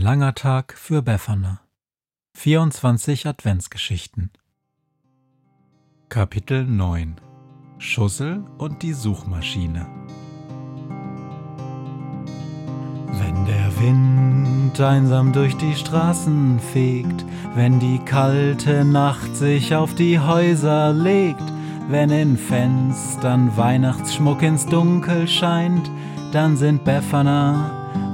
langer Tag für Befana. 24 Adventsgeschichten. Kapitel 9 Schussel und die Suchmaschine. Wenn der Wind einsam durch die Straßen fegt, wenn die kalte Nacht sich auf die Häuser legt, wenn in Fenstern Weihnachtsschmuck ins Dunkel scheint, dann sind Befana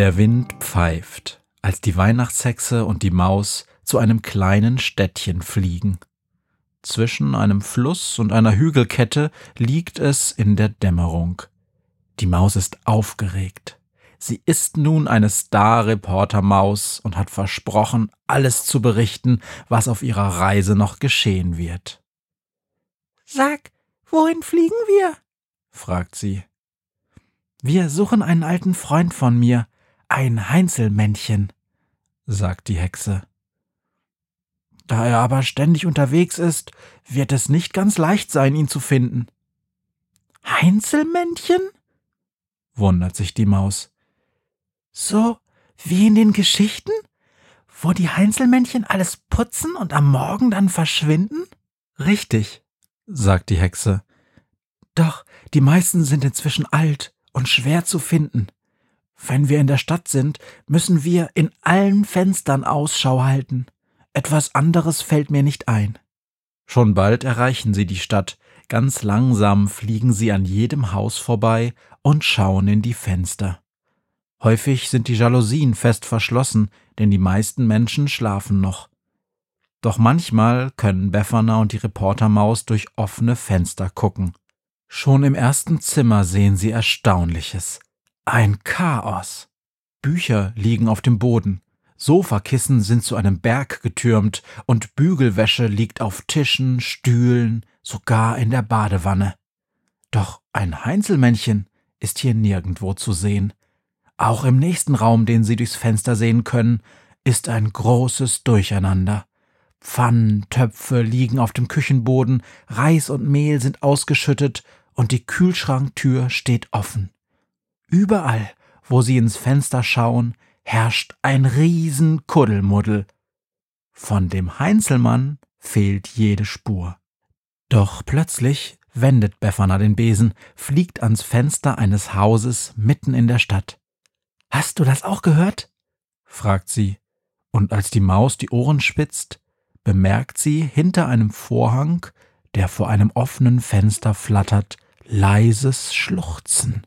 Der Wind pfeift, als die Weihnachtshexe und die Maus zu einem kleinen Städtchen fliegen. Zwischen einem Fluss und einer Hügelkette liegt es in der Dämmerung. Die Maus ist aufgeregt. Sie ist nun eine Star-Reporter-Maus und hat versprochen, alles zu berichten, was auf ihrer Reise noch geschehen wird. Sag, wohin fliegen wir? fragt sie. Wir suchen einen alten Freund von mir, ein Heinzelmännchen, sagt die Hexe. Da er aber ständig unterwegs ist, wird es nicht ganz leicht sein, ihn zu finden. Heinzelmännchen? wundert sich die Maus. So wie in den Geschichten, wo die Heinzelmännchen alles putzen und am Morgen dann verschwinden? Richtig, sagt die Hexe. Doch die meisten sind inzwischen alt und schwer zu finden. Wenn wir in der Stadt sind, müssen wir in allen Fenstern Ausschau halten. Etwas anderes fällt mir nicht ein. Schon bald erreichen sie die Stadt. Ganz langsam fliegen sie an jedem Haus vorbei und schauen in die Fenster. Häufig sind die Jalousien fest verschlossen, denn die meisten Menschen schlafen noch. Doch manchmal können Befana und die Reportermaus durch offene Fenster gucken. Schon im ersten Zimmer sehen sie Erstaunliches. Ein Chaos. Bücher liegen auf dem Boden, Sofakissen sind zu einem Berg getürmt und Bügelwäsche liegt auf Tischen, Stühlen, sogar in der Badewanne. Doch ein Heinzelmännchen ist hier nirgendwo zu sehen. Auch im nächsten Raum, den Sie durchs Fenster sehen können, ist ein großes Durcheinander. Pfannen, Töpfe liegen auf dem Küchenboden, Reis und Mehl sind ausgeschüttet und die Kühlschranktür steht offen. Überall, wo sie ins Fenster schauen, herrscht ein Riesenkuddelmuddel. Von dem Heinzelmann fehlt jede Spur. Doch plötzlich wendet Befana den Besen, fliegt ans Fenster eines Hauses mitten in der Stadt. Hast du das auch gehört? fragt sie, und als die Maus die Ohren spitzt, bemerkt sie hinter einem Vorhang, der vor einem offenen Fenster flattert, leises Schluchzen.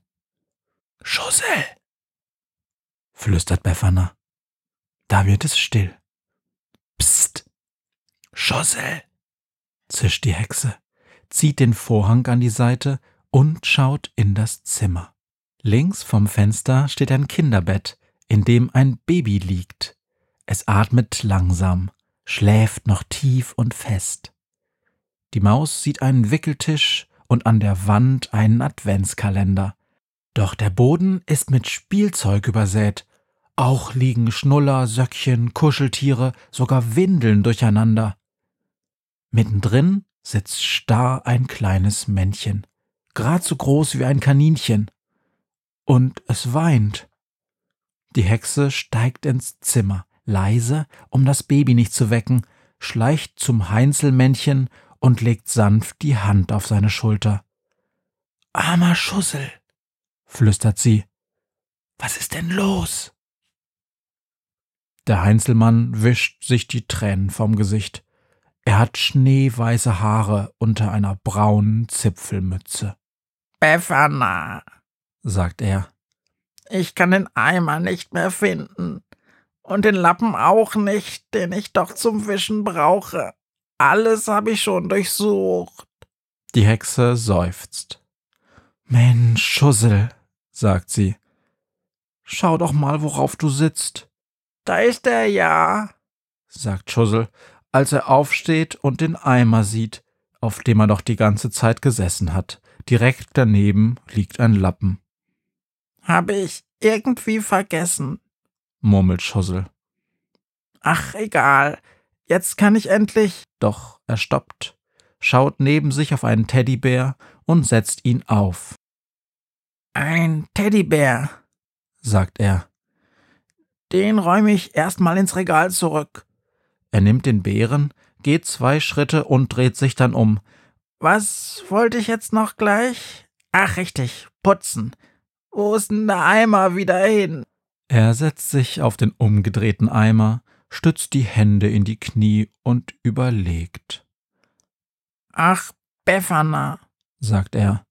Schussel! flüstert Befana. Da wird es still. Psst! Schussel! zischt die Hexe, zieht den Vorhang an die Seite und schaut in das Zimmer. Links vom Fenster steht ein Kinderbett, in dem ein Baby liegt. Es atmet langsam, schläft noch tief und fest. Die Maus sieht einen Wickeltisch und an der Wand einen Adventskalender. Doch der Boden ist mit Spielzeug übersät. Auch liegen Schnuller, Söckchen, Kuscheltiere, sogar Windeln durcheinander. Mittendrin sitzt starr ein kleines Männchen, grad so groß wie ein Kaninchen. Und es weint. Die Hexe steigt ins Zimmer, leise, um das Baby nicht zu wecken, schleicht zum Heinzelmännchen und legt sanft die Hand auf seine Schulter. Armer Schussel, flüstert sie. Was ist denn los? Der Heinzelmann wischt sich die Tränen vom Gesicht. Er hat schneeweiße Haare unter einer braunen Zipfelmütze. Befana, sagt er. Ich kann den Eimer nicht mehr finden. Und den Lappen auch nicht, den ich doch zum Wischen brauche. Alles habe ich schon durchsucht. Die Hexe seufzt. Mensch, Schussel, sagt sie. Schau doch mal, worauf du sitzt. Da ist er ja, sagt Schussel, als er aufsteht und den Eimer sieht, auf dem er doch die ganze Zeit gesessen hat. Direkt daneben liegt ein Lappen. Hab ich irgendwie vergessen, murmelt Schussel. Ach, egal. Jetzt kann ich endlich. Doch er stoppt, schaut neben sich auf einen Teddybär und setzt ihn auf. Ein Teddybär, sagt er. Den räume ich erstmal ins Regal zurück. Er nimmt den Bären, geht zwei Schritte und dreht sich dann um. Was wollte ich jetzt noch gleich? Ach, richtig, putzen. Wo ist denn der Eimer wieder hin? Er setzt sich auf den umgedrehten Eimer, stützt die Hände in die Knie und überlegt. Ach, Befana, sagt er.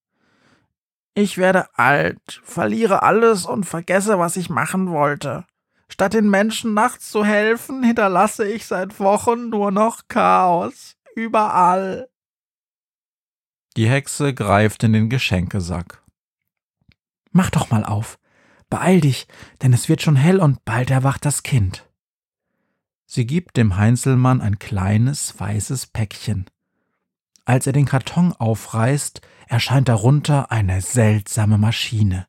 Ich werde alt, verliere alles und vergesse, was ich machen wollte. Statt den Menschen nachts zu helfen, hinterlasse ich seit Wochen nur noch Chaos. Überall. Die Hexe greift in den Geschenkesack. Mach doch mal auf. Beeil dich, denn es wird schon hell und bald erwacht das Kind. Sie gibt dem Heinzelmann ein kleines weißes Päckchen. Als er den Karton aufreißt, erscheint darunter eine seltsame Maschine.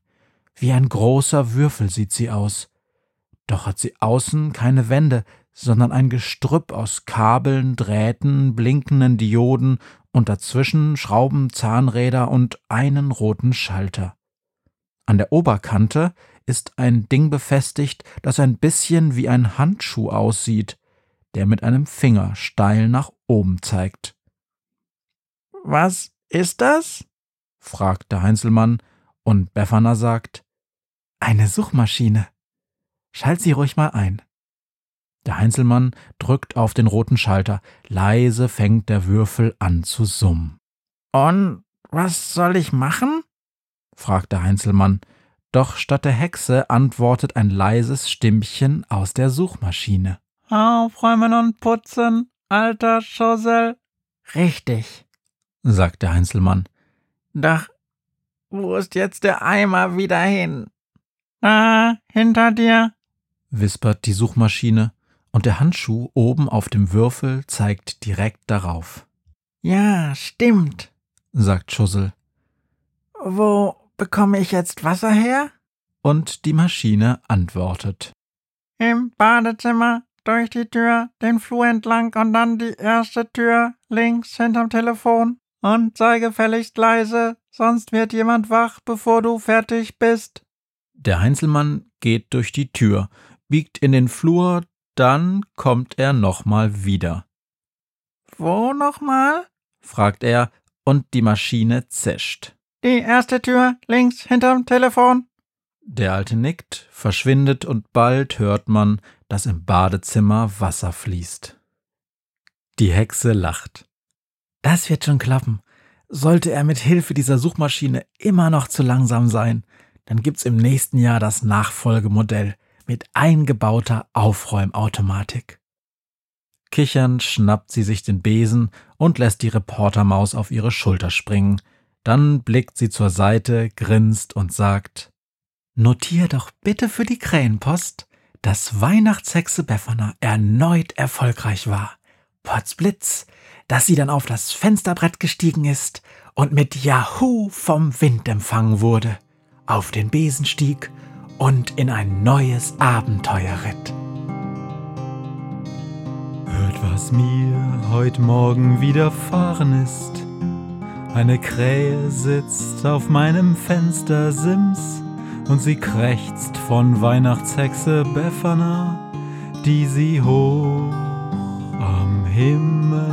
Wie ein großer Würfel sieht sie aus. Doch hat sie außen keine Wände, sondern ein Gestrüpp aus Kabeln, Drähten, blinkenden Dioden und dazwischen Schrauben, Zahnräder und einen roten Schalter. An der Oberkante ist ein Ding befestigt, das ein bisschen wie ein Handschuh aussieht, der mit einem Finger steil nach oben zeigt. Was ist das? fragt der Heinzelmann, und Befana sagt, eine Suchmaschine. Schalt sie ruhig mal ein. Der Heinzelmann drückt auf den roten Schalter. Leise fängt der Würfel an zu summen. Und was soll ich machen? fragt der Heinzelmann. Doch statt der Hexe antwortet ein leises Stimmchen aus der Suchmaschine. Aufräumen und putzen, alter Schossel. Richtig, sagt der Heinzelmann. Doch, wo ist jetzt der Eimer wieder hin? Ah, hinter dir, wispert die Suchmaschine, und der Handschuh oben auf dem Würfel zeigt direkt darauf. Ja, stimmt, sagt Schussel. Wo Bekomme ich jetzt Wasser her? Und die Maschine antwortet. Im Badezimmer, durch die Tür, den Flur entlang und dann die erste Tür links hinterm Telefon. Und sei gefälligst leise, sonst wird jemand wach, bevor du fertig bist. Der Heinzelmann geht durch die Tür, biegt in den Flur, dann kommt er nochmal wieder. Wo nochmal? fragt er, und die Maschine zischt. Die erste Tür links hinterm Telefon. Der Alte nickt, verschwindet und bald hört man, dass im Badezimmer Wasser fließt. Die Hexe lacht. Das wird schon klappen. Sollte er mit Hilfe dieser Suchmaschine immer noch zu langsam sein, dann gibt's im nächsten Jahr das Nachfolgemodell mit eingebauter Aufräumautomatik. Kichernd schnappt sie sich den Besen und lässt die Reportermaus auf ihre Schulter springen – dann blickt sie zur Seite, grinst und sagt Notier doch bitte für die Krähenpost, dass Weihnachtshexe Befana erneut erfolgreich war. Potzblitz, dass sie dann auf das Fensterbrett gestiegen ist und mit Yahoo vom Wind empfangen wurde, auf den Besen stieg und in ein neues Abenteuer ritt. Hört, was mir heute Morgen widerfahren ist eine Krähe sitzt auf meinem Fenstersims und sie krächzt von Weihnachtshexe Befana, die sie hoch am Himmel